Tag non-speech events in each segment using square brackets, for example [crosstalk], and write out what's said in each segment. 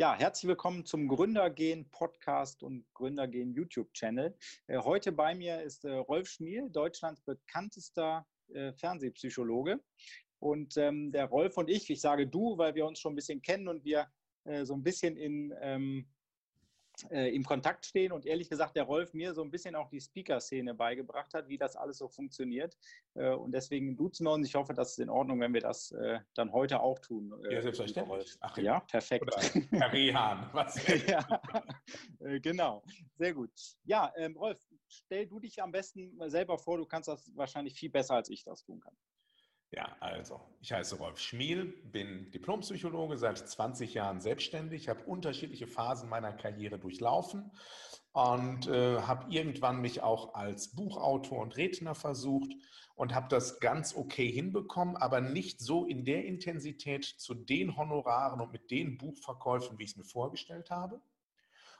Ja, herzlich willkommen zum Gründergehen Podcast und Gründergehen YouTube-Channel. Äh, heute bei mir ist äh, Rolf Schmiel, Deutschlands bekanntester äh, Fernsehpsychologe. Und ähm, der Rolf und ich, ich sage du, weil wir uns schon ein bisschen kennen und wir so ein bisschen in ähm, äh, im Kontakt stehen und ehrlich gesagt der Rolf mir so ein bisschen auch die Speaker-Szene beigebracht hat, wie das alles so funktioniert. Äh, und deswegen duzen wir uns. Ich hoffe, das ist in Ordnung, wenn wir das äh, dann heute auch tun. Äh, ja, selbstverständlich. Ach, ja, perfekt. Oder [laughs] Herr Rehan. Was? [laughs] ja, äh, genau. Sehr gut. Ja, ähm, Rolf, stell du dich am besten selber vor. Du kannst das wahrscheinlich viel besser, als ich das tun kann. Ja, also, ich heiße Rolf Schmiel, bin Diplompsychologe, seit 20 Jahren selbstständig, habe unterschiedliche Phasen meiner Karriere durchlaufen und äh, habe irgendwann mich auch als Buchautor und Redner versucht und habe das ganz okay hinbekommen, aber nicht so in der Intensität zu den Honoraren und mit den Buchverkäufen, wie ich es mir vorgestellt habe.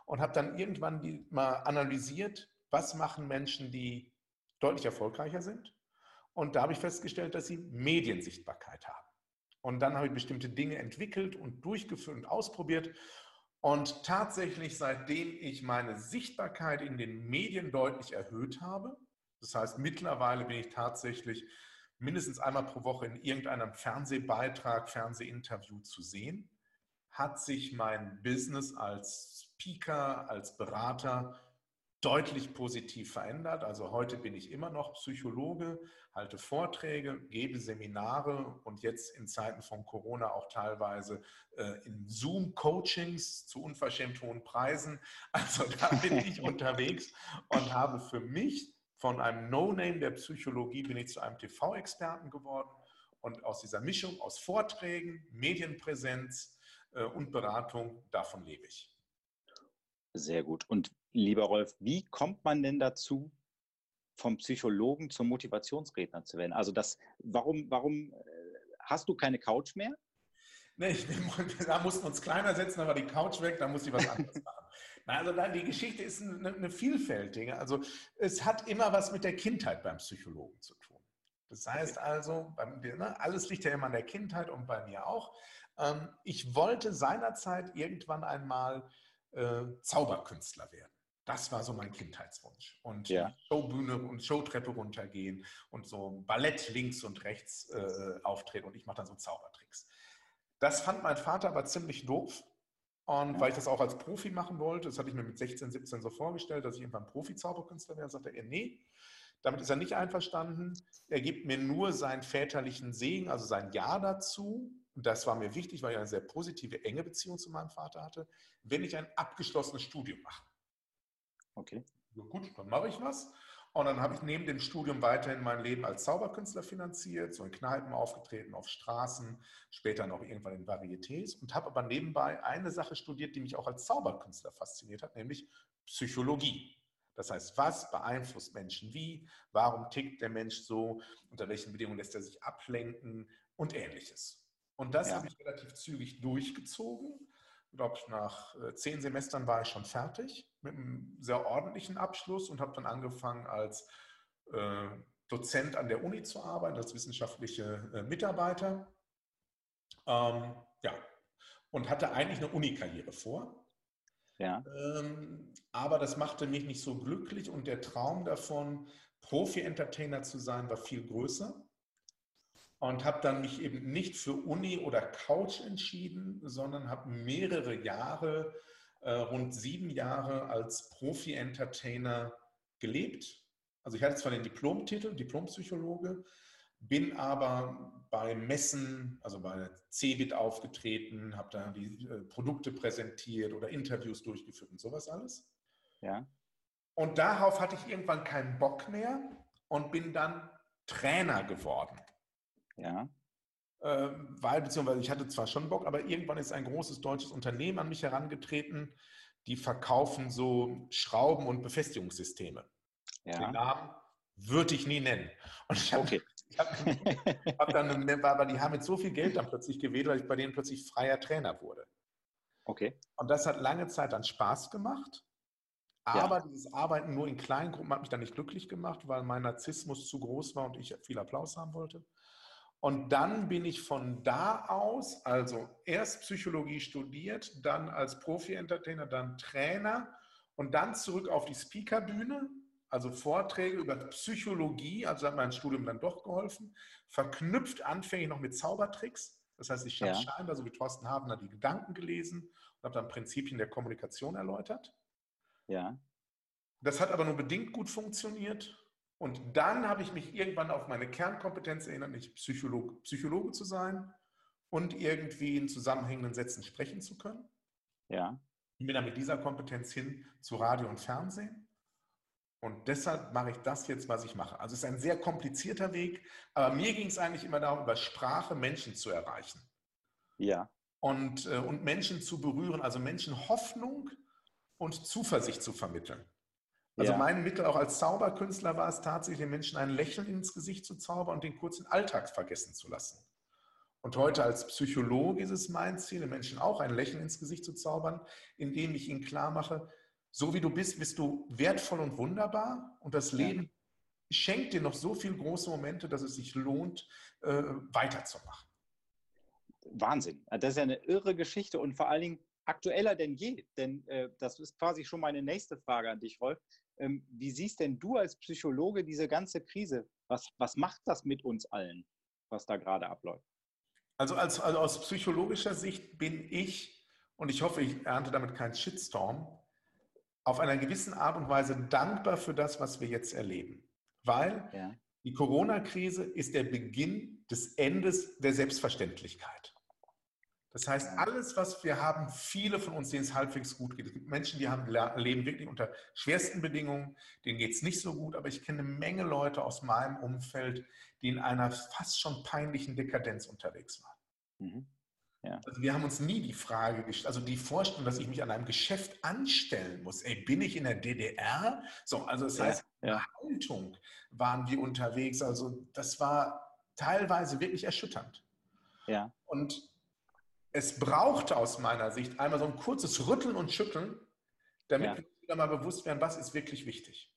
Und habe dann irgendwann die, mal analysiert, was machen Menschen, die deutlich erfolgreicher sind und da habe ich festgestellt, dass sie Mediensichtbarkeit haben. Und dann habe ich bestimmte Dinge entwickelt und durchgeführt und ausprobiert. Und tatsächlich, seitdem ich meine Sichtbarkeit in den Medien deutlich erhöht habe, das heißt, mittlerweile bin ich tatsächlich mindestens einmal pro Woche in irgendeinem Fernsehbeitrag, Fernsehinterview zu sehen, hat sich mein Business als Speaker, als Berater deutlich positiv verändert. Also heute bin ich immer noch Psychologe, halte Vorträge, gebe Seminare und jetzt in Zeiten von Corona auch teilweise äh, in Zoom-Coachings zu unverschämt hohen Preisen. [laughs] Also da bin ich [laughs] unterwegs und habe für mich von einem No-Name der Psychologie bin ich zu einem TV-Experten geworden. Und aus dieser Mischung aus Vorträgen, Medienpräsenz äh, und Beratung, davon lebe ich. Sehr gut. Und lieber Rolf, wie kommt man denn dazu, vom Psychologen zum Motivationsredner zu werden? Also das, warum, warum äh, hast du keine Couch mehr? Nee, ich, da mussten wir uns kleiner setzen, war die Couch weg, da musste ich was anderes [laughs] machen. Also die Geschichte ist eine, eine vielfältige. Also es hat immer was mit der Kindheit beim Psychologen zu tun. Das heißt also, ne, alles liegt ja immer an der Kindheit und bei mir auch. Ähm, ich wollte seinerzeit irgendwann einmal äh, Zauberkünstler werden. Das war so mein Kindheitswunsch. Und ja. Showbühne und Showtreppe runtergehen und so Ballett links und rechts äh, auftreten und ich mache dann so Zaubertricks. Das fand mein Vater aber ziemlich doof. Und ja. weil ich das auch als Profi machen wollte, das hatte ich mir mit 16, 17 so vorgestellt, dass ich irgendwann Profi-Zauberkünstler wäre, sagte er, nee, damit ist er nicht einverstanden. Er gibt mir nur seinen väterlichen Segen, also sein Ja dazu. Und das war mir wichtig, weil ich eine sehr positive, enge Beziehung zu meinem Vater hatte, wenn ich ein abgeschlossenes Studium mache. Okay. So, gut, dann mache ich was. Und dann habe ich neben dem Studium weiterhin mein Leben als Zauberkünstler finanziert, so in Kneipen aufgetreten, auf Straßen, später noch irgendwann in Varietés und habe aber nebenbei eine Sache studiert, die mich auch als Zauberkünstler fasziniert hat, nämlich Psychologie. Das heißt, was beeinflusst Menschen wie? Warum tickt der Mensch so? Unter welchen Bedingungen lässt er sich ablenken? Und ähnliches. Und das ja. habe ich relativ zügig durchgezogen ich glaube, nach äh, zehn Semestern war ich schon fertig mit einem sehr ordentlichen Abschluss und habe dann angefangen als äh, Dozent an der Uni zu arbeiten, als wissenschaftliche äh, Mitarbeiter. Ähm, ja, und hatte eigentlich eine Unikarriere vor. Ja. Ähm, aber das machte mich nicht so glücklich und der Traum davon, Profi-Entertainer zu sein, war viel größer und habe dann mich eben nicht für Uni oder Couch entschieden, sondern habe mehrere Jahre, äh, rund sieben Jahre als Profi-Entertainer gelebt. Also ich hatte zwar den Diplomtitel, Diplompsychologe, bin aber bei Messen, also bei CeBIT aufgetreten, habe da die äh, Produkte präsentiert oder Interviews durchgeführt und sowas alles. Ja. Und darauf hatte ich irgendwann keinen Bock mehr und bin dann Trainer geworden. Ja. Äh, weil, beziehungsweise ich hatte zwar schon Bock, aber irgendwann ist ein großes deutsches Unternehmen an mich herangetreten, die verkaufen so Schrauben- und Befestigungssysteme. Ja. Den Namen würde ich nie nennen. Und ich habe okay. hab, hab dann, aber die haben mit so viel Geld dann plötzlich gewählt, weil ich bei denen plötzlich freier Trainer wurde. Okay. Und das hat lange Zeit dann Spaß gemacht. Aber ja. dieses Arbeiten nur in kleinen Gruppen hat mich dann nicht glücklich gemacht, weil mein Narzissmus zu groß war und ich viel Applaus haben wollte. Und dann bin ich von da aus, also erst Psychologie studiert, dann als Profi-Entertainer, dann Trainer und dann zurück auf die Speakerbühne, also Vorträge über Psychologie, also hat mein Studium dann doch geholfen, verknüpft anfänglich noch mit Zaubertricks. Das heißt, ich habe ja. scheinbar, so wie Thorsten Habner, die Gedanken gelesen und habe dann Prinzipien der Kommunikation erläutert. Ja. Das hat aber nur bedingt gut funktioniert. Und dann habe ich mich irgendwann auf meine Kernkompetenz erinnert, nicht Psychologe, Psychologe zu sein und irgendwie in zusammenhängenden Sätzen sprechen zu können. Ja. Ich bin dann mit dieser Kompetenz hin zu Radio und Fernsehen. Und deshalb mache ich das jetzt, was ich mache. Also es ist ein sehr komplizierter Weg, aber mir ging es eigentlich immer darum, über Sprache Menschen zu erreichen. Ja. Und, äh, und Menschen zu berühren, also Menschen Hoffnung und Zuversicht zu vermitteln. Also ja. mein Mittel auch als Zauberkünstler war es tatsächlich, den Menschen ein Lächeln ins Gesicht zu zaubern und den kurzen Alltag vergessen zu lassen. Und heute als Psychologe ist es mein Ziel, den Menschen auch ein Lächeln ins Gesicht zu zaubern, indem ich ihnen klar mache, so wie du bist, bist du wertvoll und wunderbar und das Leben schenkt dir noch so viele große Momente, dass es sich lohnt, äh, weiterzumachen. Wahnsinn. Das ist ja eine irre Geschichte und vor allen Dingen aktueller denn je. Denn äh, das ist quasi schon meine nächste Frage an dich, Rolf. Ähm, wie siehst denn du als Psychologe diese ganze Krise? Was, was macht das mit uns allen, was da gerade abläuft? Also, als, also aus psychologischer Sicht bin ich, und ich hoffe, ich ernte damit keinen Shitstorm, auf einer gewissen Art und Weise dankbar für das, was wir jetzt erleben. Weil ja. die Corona-Krise ist der Beginn des Endes der Selbstverständlichkeit. Das heißt, alles, was wir haben, viele von uns, denen es halbwegs gut geht. Es gibt Menschen, die haben, leben wirklich unter schwersten Bedingungen, denen geht es nicht so gut, aber ich kenne eine Menge Leute aus meinem Umfeld, die in einer fast schon peinlichen Dekadenz unterwegs waren. Mhm. Ja. Also wir haben uns nie die Frage gestellt, also die Vorstellung, dass ich mich an einem Geschäft anstellen muss. Ey, bin ich in der DDR? So, also das heißt, ja, ja. Haltung waren wir unterwegs. Also das war teilweise wirklich erschütternd. Ja. Und es brauchte aus meiner Sicht einmal so ein kurzes Rütteln und Schütteln, damit ja. wir wieder mal bewusst werden, was ist wirklich wichtig.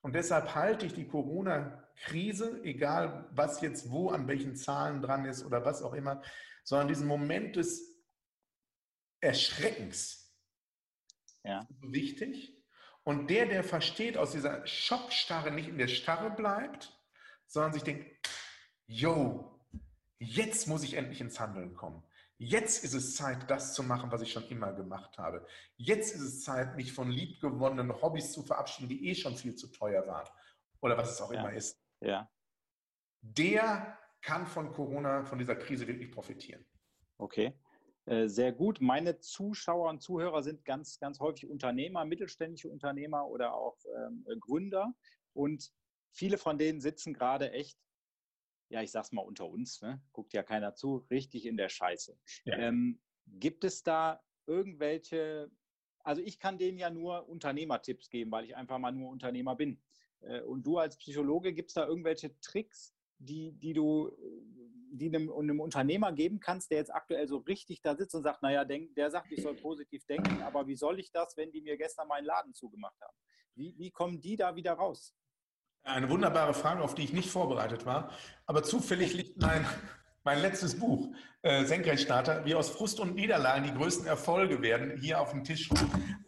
Und deshalb halte ich die Corona-Krise, egal was jetzt wo an welchen Zahlen dran ist oder was auch immer, sondern diesen Moment des Erschreckens ja. wichtig. Und der, der versteht, aus dieser Schockstarre nicht in der Starre bleibt, sondern sich denkt, yo, jetzt muss ich endlich ins Handeln kommen. Jetzt ist es Zeit, das zu machen, was ich schon immer gemacht habe. Jetzt ist es Zeit, mich von liebgewonnenen Hobbys zu verabschieden, die eh schon viel zu teuer waren. Oder was es auch ja. immer ist. Ja. Der kann von Corona, von dieser Krise wirklich profitieren. Okay. Äh, sehr gut. Meine Zuschauer und Zuhörer sind ganz, ganz häufig Unternehmer, mittelständische Unternehmer oder auch ähm, Gründer. Und viele von denen sitzen gerade echt ja, ich sag's mal unter uns, ne? guckt ja keiner zu, richtig in der Scheiße. Ja. Ähm, gibt es da irgendwelche, also ich kann denen ja nur Unternehmertipps geben, weil ich einfach mal nur Unternehmer bin. Äh, und du als Psychologe, gibt es da irgendwelche Tricks, die, die du die einem, einem, Unternehmer geben kannst, der jetzt aktuell so richtig da sitzt und sagt, naja, denk, der sagt, ich soll [clears throat] positiv denken, aber wie soll ich das, wenn die mir gestern meinen Laden zugemacht haben? Wie, wie kommen die da wieder raus? Eine wunderbare Frage, auf die ich nicht vorbereitet war. Aber zufällig liegt mein, mein letztes Buch, äh, Senkrechtstarter, wie aus Frust und Niederlagen die größten Erfolge werden, hier auf dem Tisch.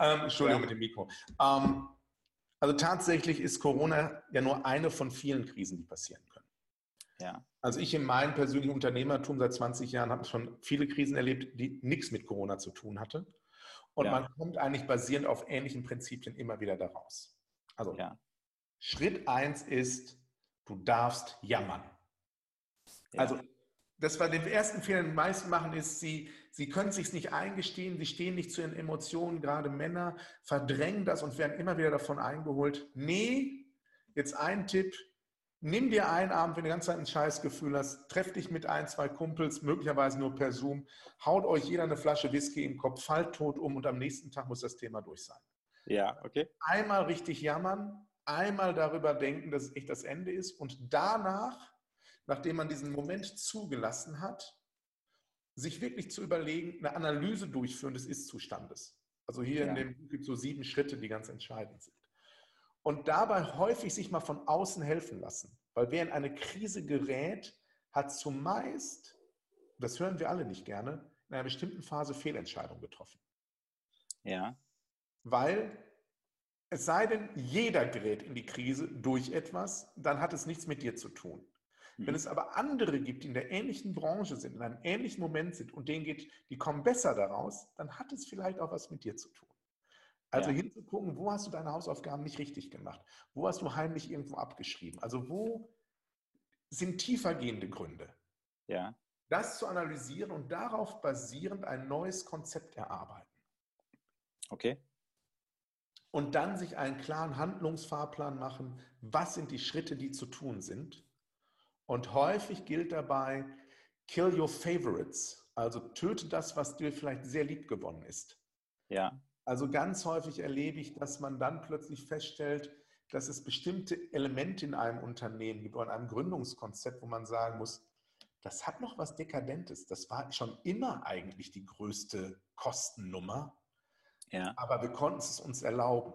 Ähm, Entschuldigung mit dem Mikro. Ähm, also tatsächlich ist Corona ja nur eine von vielen Krisen, die passieren können. Ja. Also ich in meinem persönlichen Unternehmertum seit 20 Jahren habe schon viele Krisen erlebt, die nichts mit Corona zu tun hatten. Und ja. man kommt eigentlich basierend auf ähnlichen Prinzipien immer wieder daraus. Also ja. Schritt eins ist, du darfst jammern. Ja. Also, das war den ersten Fehler, den meisten machen, ist, sie, sie können sich nicht eingestehen, sie stehen nicht zu ihren Emotionen, gerade Männer verdrängen das und werden immer wieder davon eingeholt. Nee, jetzt ein Tipp, nimm dir einen Abend, wenn du die ganze Zeit ein Scheißgefühl hast, treff dich mit ein, zwei Kumpels, möglicherweise nur per Zoom, haut euch jeder eine Flasche Whisky im Kopf, fallt tot um und am nächsten Tag muss das Thema durch sein. Ja, okay. Einmal richtig jammern, einmal darüber denken, dass es echt das Ende ist und danach, nachdem man diesen Moment zugelassen hat, sich wirklich zu überlegen, eine Analyse durchführen des Ist-Zustandes. Also hier ja. in dem Buch gibt es so sieben Schritte, die ganz entscheidend sind. Und dabei häufig sich mal von außen helfen lassen. Weil wer in eine Krise gerät, hat zumeist, das hören wir alle nicht gerne, in einer bestimmten Phase Fehlentscheidungen getroffen. Ja. Weil es sei denn, jeder gerät in die Krise durch etwas, dann hat es nichts mit dir zu tun. Mhm. Wenn es aber andere gibt, die in der ähnlichen Branche sind, in einem ähnlichen Moment sind und denen geht, die kommen besser daraus, dann hat es vielleicht auch was mit dir zu tun. Also ja. hinzugucken, wo hast du deine Hausaufgaben nicht richtig gemacht? Wo hast du heimlich irgendwo abgeschrieben? Also wo sind tiefergehende Gründe? Ja. Das zu analysieren und darauf basierend ein neues Konzept erarbeiten. Okay. Und dann sich einen klaren Handlungsfahrplan machen, was sind die Schritte, die zu tun sind. Und häufig gilt dabei, kill your favorites, also töte das, was dir vielleicht sehr lieb gewonnen ist. Ja. Also ganz häufig erlebe ich, dass man dann plötzlich feststellt, dass es bestimmte Elemente in einem Unternehmen gibt oder in einem Gründungskonzept, wo man sagen muss, das hat noch was Dekadentes. Das war schon immer eigentlich die größte Kostennummer. Ja. Aber wir konnten es uns erlauben.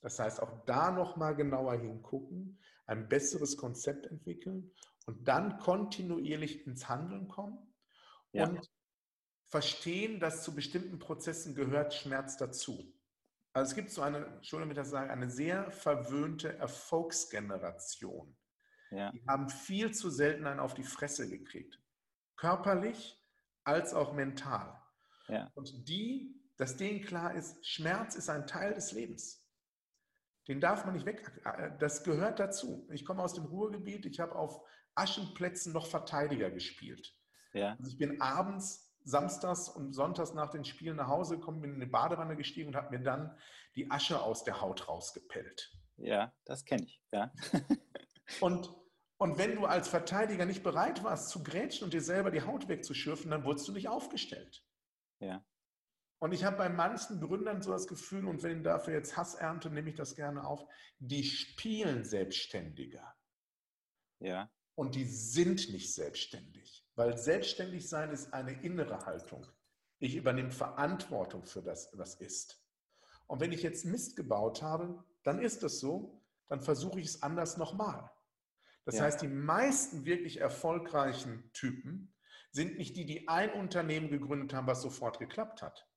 Das heißt, auch da nochmal genauer hingucken, ein besseres Konzept entwickeln und dann kontinuierlich ins Handeln kommen ja. und verstehen, dass zu bestimmten Prozessen gehört Schmerz dazu. Also es gibt so eine, Entschuldigung, das sagen, eine sehr verwöhnte Erfolgsgeneration. Ja. Die haben viel zu selten einen auf die Fresse gekriegt. Körperlich als auch mental. Ja. Und die, dass denen klar ist, Schmerz ist ein Teil des Lebens. Den darf man nicht weg. Äh, das gehört dazu. Ich komme aus dem Ruhrgebiet. Ich habe auf Aschenplätzen noch Verteidiger gespielt. Ja. Also ich bin abends samstags und sonntags nach den Spielen nach Hause gekommen, bin in eine Badewanne gestiegen und habe mir dann die Asche aus der Haut rausgepellt. Ja, das kenne ich. Ja. [laughs] und, und wenn du als Verteidiger nicht bereit warst zu grätschen und dir selber die Haut wegzuschürfen, dann wurdest du nicht aufgestellt. Ja. Und ich habe bei manchen Gründern so das Gefühl, und wenn ich dafür jetzt Hass ernte, nehme ich das gerne auf, die spielen selbstständiger. Ja. Und die sind nicht selbstständig. Weil selbstständig sein ist eine innere Haltung. Ich übernehme Verantwortung für das, was ist. Und wenn ich jetzt Mist gebaut habe, dann ist es so, dann versuche ich es anders nochmal. Das ja. heißt, die meisten wirklich erfolgreichen Typen sind nicht die, die ein Unternehmen gegründet haben, was sofort geklappt hat,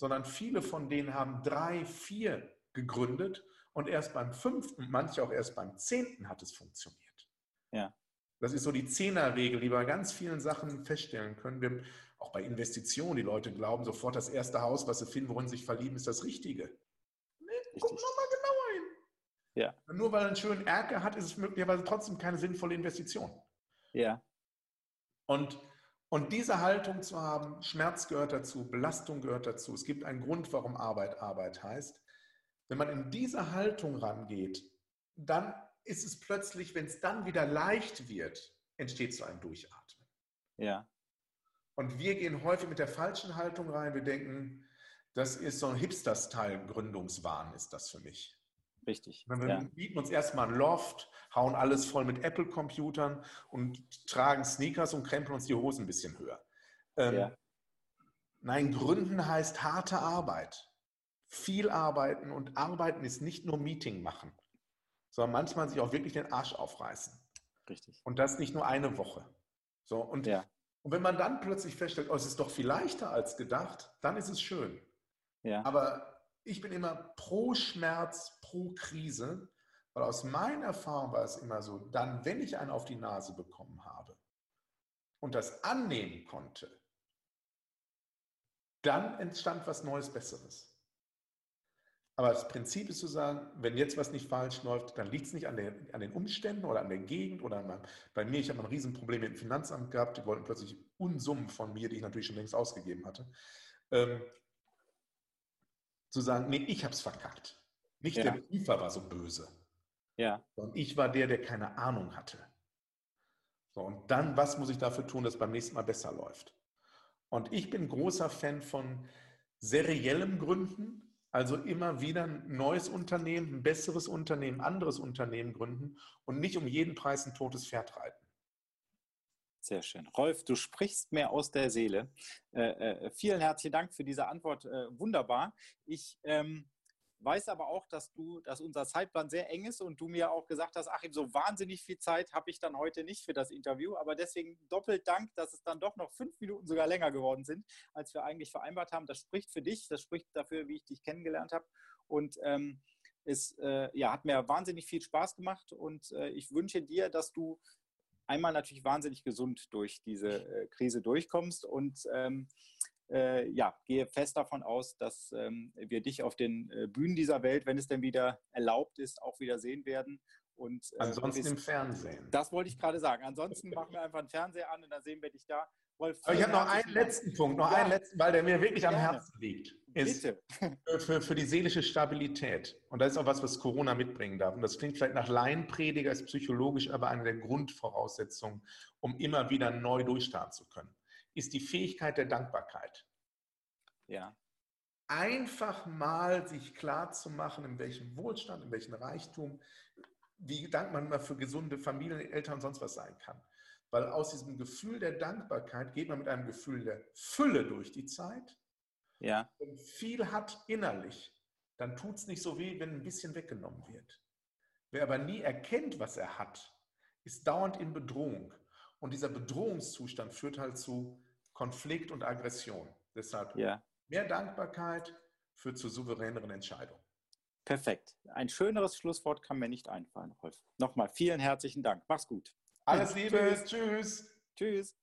sondern viele von denen haben drei, vier gegründet und erst beim fünften, manche auch erst beim zehnten hat es funktioniert. Ja. Das ist so die Zehnerregel, die wir bei ganz vielen Sachen feststellen können. Wir, auch bei Investitionen, die Leute glauben sofort, das erste Haus, was sie finden, worin sie sich verlieben, ist das Richtige. Nee, guck nochmal genauer hin. Ja. Nur weil er einen schönen Erker hat, ist es möglicherweise trotzdem keine sinnvolle Investition. Ja. Und, und diese Haltung zu haben, Schmerz gehört dazu, Belastung gehört dazu. Es gibt einen Grund, warum Arbeit Arbeit heißt. Wenn man in diese Haltung rangeht, dann ist es plötzlich, wenn es dann wieder leicht wird, entsteht so ein Durchatmen. Ja. Und wir gehen häufig mit der falschen Haltung rein. Wir denken, das ist so ein Hipster-Style Gründungswahn, ist das für mich. Richtig. Wir ja. bieten uns erstmal ein Loft, hauen alles voll mit Apple-Computern und tragen Sneakers und krempeln uns die Hosen ein bisschen höher. Ähm, ja. Nein, Gründen heißt harte Arbeit. Viel arbeiten und arbeiten ist nicht nur Meeting machen sondern manchmal sich auch wirklich den Arsch aufreißen. Richtig. Und das nicht nur eine Woche. So, und, ja. und wenn man dann plötzlich feststellt, oh, es ist doch viel leichter als gedacht, dann ist es schön. Ja. Aber ich bin immer pro Schmerz, pro Krise, weil aus meiner Erfahrung war es immer so, dann, wenn ich einen auf die Nase bekommen habe und das annehmen konnte, dann entstand was Neues, Besseres. Aber das Prinzip ist zu sagen, wenn jetzt was nicht falsch läuft, dann liegt es nicht an, der, an den Umständen oder an der Gegend oder an, bei mir. Ich habe ein Riesenproblem mit dem Finanzamt gehabt. Die wollten plötzlich Unsummen von mir, die ich natürlich schon längst ausgegeben hatte. Ähm, zu sagen, nee, ich habe es verkackt. Nicht ja. der Prüfer war so böse. Ja. Sondern ich war der, der keine Ahnung hatte. So, und dann, was muss ich dafür tun, dass beim nächsten Mal besser läuft? Und ich bin großer Fan von seriellem Gründen, also immer wieder ein neues Unternehmen, ein besseres Unternehmen, anderes Unternehmen gründen und nicht um jeden Preis ein totes Pferd reiten. Sehr schön. Rolf, du sprichst mir aus der Seele. Äh, äh, vielen herzlichen Dank für diese Antwort. Äh, wunderbar. Ich ähm, weiß aber auch, dass du, dass unser Zeitplan sehr eng ist und du mir auch gesagt hast, Achim, so wahnsinnig viel Zeit habe ich dann heute nicht für das Interview. Aber deswegen doppelt Dank, dass es dann doch noch fünf Minuten sogar länger geworden sind, als wir eigentlich vereinbart haben. Das spricht für dich, das spricht dafür, wie ich dich kennengelernt habe. Und ähm, es äh, ja, hat mir wahnsinnig viel Spaß gemacht und äh, ich wünsche dir, dass du einmal natürlich wahnsinnig gesund durch diese äh, Krise durchkommst und ähm, äh, ja, gehe fest davon aus, dass ähm, wir dich auf den äh, Bühnen dieser Welt, wenn es denn wieder erlaubt ist, auch wieder sehen werden. Und, äh, Ansonsten im Fernsehen. Das wollte ich gerade sagen. Ansonsten machen wir einfach einen Fernseher an und dann sehen wir dich da. Aber ich habe noch einen letzten Punkt, noch ja. einen letzten, weil der mir wirklich Gerne. am Herzen liegt. Ist Bitte. [laughs] Für, für, die seelische Stabilität. Und das ist auch was, was Corona mitbringen darf. Und das klingt vielleicht nach Laienprediger, ist psychologisch aber eine der Grundvoraussetzungen, um immer wieder neu durchstarten zu können ist die Fähigkeit der Dankbarkeit. Ja. Einfach mal sich klar zu machen, in welchem Wohlstand, in welchem Reichtum, wie dankbar man für gesunde Familien, Eltern und sonst was sein kann. Weil aus diesem Gefühl der Dankbarkeit geht man mit einem Gefühl der Fülle durch die Zeit. Ja. Wenn viel hat innerlich, dann tut es nicht so weh, wenn ein bisschen weggenommen wird. Wer aber nie erkennt, was er hat, ist dauernd in Bedrohung. Und dieser Bedrohungszustand führt halt zu Konflikt und Aggression. Deshalb ja. mehr Dankbarkeit führt zu souveräneren Entscheidungen. Perfekt. Ein schöneres Schlusswort kann mir nicht einfallen, Rolf. Nochmal vielen herzlichen Dank. Mach's gut. Alles Liebe. Tschüss. Tschüss.